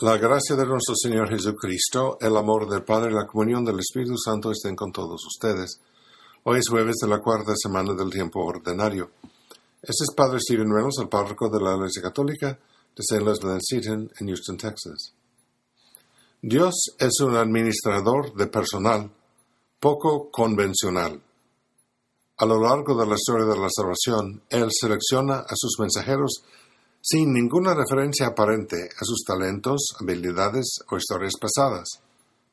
La gracia de nuestro Señor Jesucristo, el amor del Padre y la comunión del Espíritu Santo estén con todos ustedes. Hoy es jueves de la cuarta semana del tiempo ordinario. Este es Padre Stephen Reynolds, el párroco de la Iglesia Católica de St. Leslie Seton en Houston, Texas. Dios es un administrador de personal poco convencional. A lo largo de la historia de la salvación, Él selecciona a sus mensajeros sin ninguna referencia aparente a sus talentos, habilidades o historias pasadas.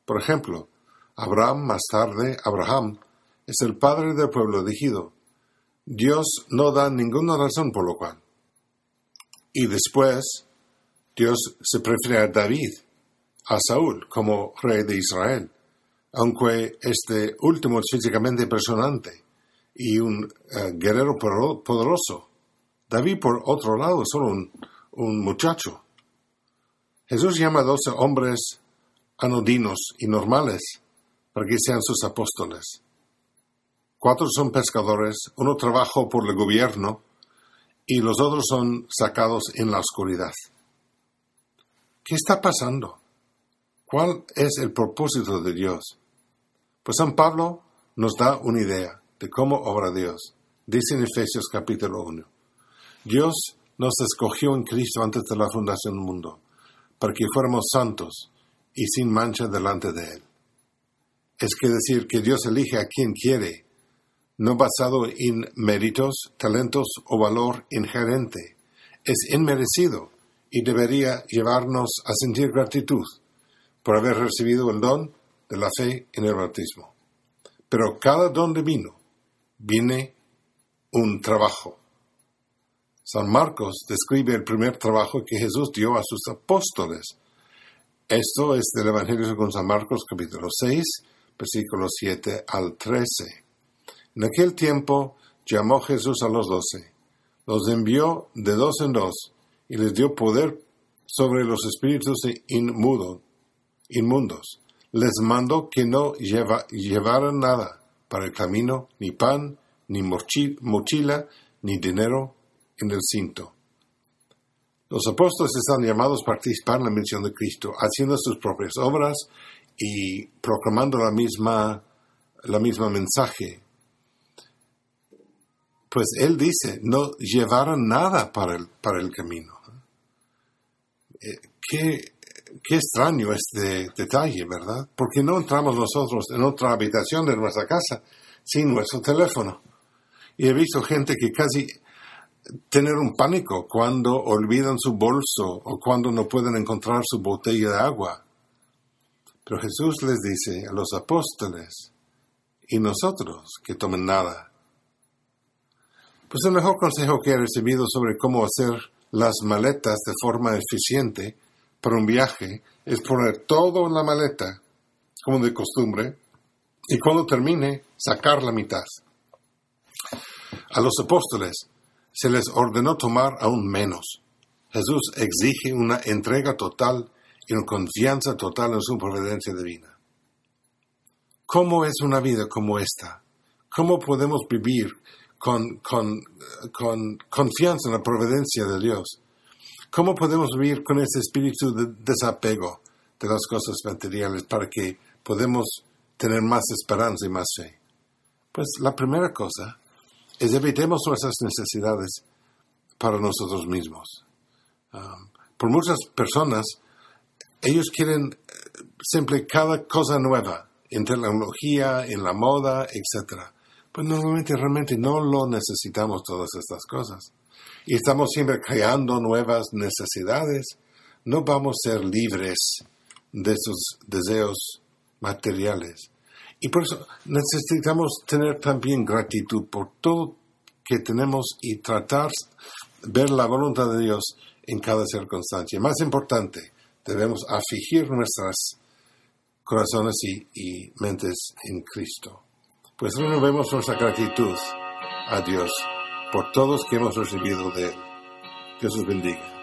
Por ejemplo, Abraham, más tarde Abraham, es el padre del pueblo elegido. Dios no da ninguna razón por lo cual. Y después, Dios se prefiere a David, a Saúl, como rey de Israel, aunque este último es físicamente impresionante y un uh, guerrero poderoso David, por otro lado, es solo un, muchacho. Jesús llama a doce hombres anodinos y normales para que sean sus apóstoles. Cuatro son pescadores, uno trabaja por el gobierno y los otros son sacados en la oscuridad. ¿Qué está pasando? ¿Cuál es el propósito de Dios? Pues San Pablo nos da una idea de cómo obra Dios. Dice en Efesios capítulo 1. Dios nos escogió en Cristo antes de la fundación del mundo, para que fuéramos santos y sin mancha delante de Él. Es que decir que Dios elige a quien quiere, no basado en méritos, talentos o valor inherente. Es inmerecido y debería llevarnos a sentir gratitud por haber recibido el don de la fe en el bautismo. Pero cada don divino viene un trabajo San Marcos describe el primer trabajo que Jesús dio a sus apóstoles. Esto es del Evangelio según San Marcos capítulo 6, versículos 7 al 13. En aquel tiempo llamó Jesús a los doce, los envió de dos en dos y les dio poder sobre los espíritus inmundo, inmundos. Les mandó que no llevaran nada para el camino, ni pan, ni mochila, ni dinero, en el cinto. Los apóstoles están llamados a participar en la misión de Cristo, haciendo sus propias obras y proclamando la misma, la misma mensaje. Pues Él dice, no llevaron nada para el, para el camino. Eh, qué, qué extraño este detalle, ¿verdad? Porque no entramos nosotros en otra habitación de nuestra casa sin nuestro teléfono. Y he visto gente que casi tener un pánico cuando olvidan su bolso o cuando no pueden encontrar su botella de agua. Pero Jesús les dice a los apóstoles y nosotros que tomen nada. Pues el mejor consejo que he recibido sobre cómo hacer las maletas de forma eficiente para un viaje es poner todo en la maleta, como de costumbre, y cuando termine, sacar la mitad. A los apóstoles se les ordenó tomar aún menos. Jesús exige una entrega total y una confianza total en su providencia divina. ¿Cómo es una vida como esta? ¿Cómo podemos vivir con, con, con confianza en la providencia de Dios? ¿Cómo podemos vivir con ese espíritu de desapego de las cosas materiales para que podamos tener más esperanza y más fe? Pues la primera cosa es evitemos nuestras necesidades para nosotros mismos. Um, por muchas personas, ellos quieren eh, siempre cada cosa nueva, en tecnología, en la moda, etc. Pues normalmente realmente no lo necesitamos todas estas cosas. Y estamos siempre creando nuevas necesidades. No vamos a ser libres de esos deseos materiales. Y por eso necesitamos tener también gratitud por todo que tenemos y tratar ver la voluntad de Dios en cada circunstancia. Más importante, debemos afligir nuestros corazones y, mentes en Cristo. Pues renovemos nuestra gratitud a Dios por todos que hemos recibido de Él. Dios os bendiga.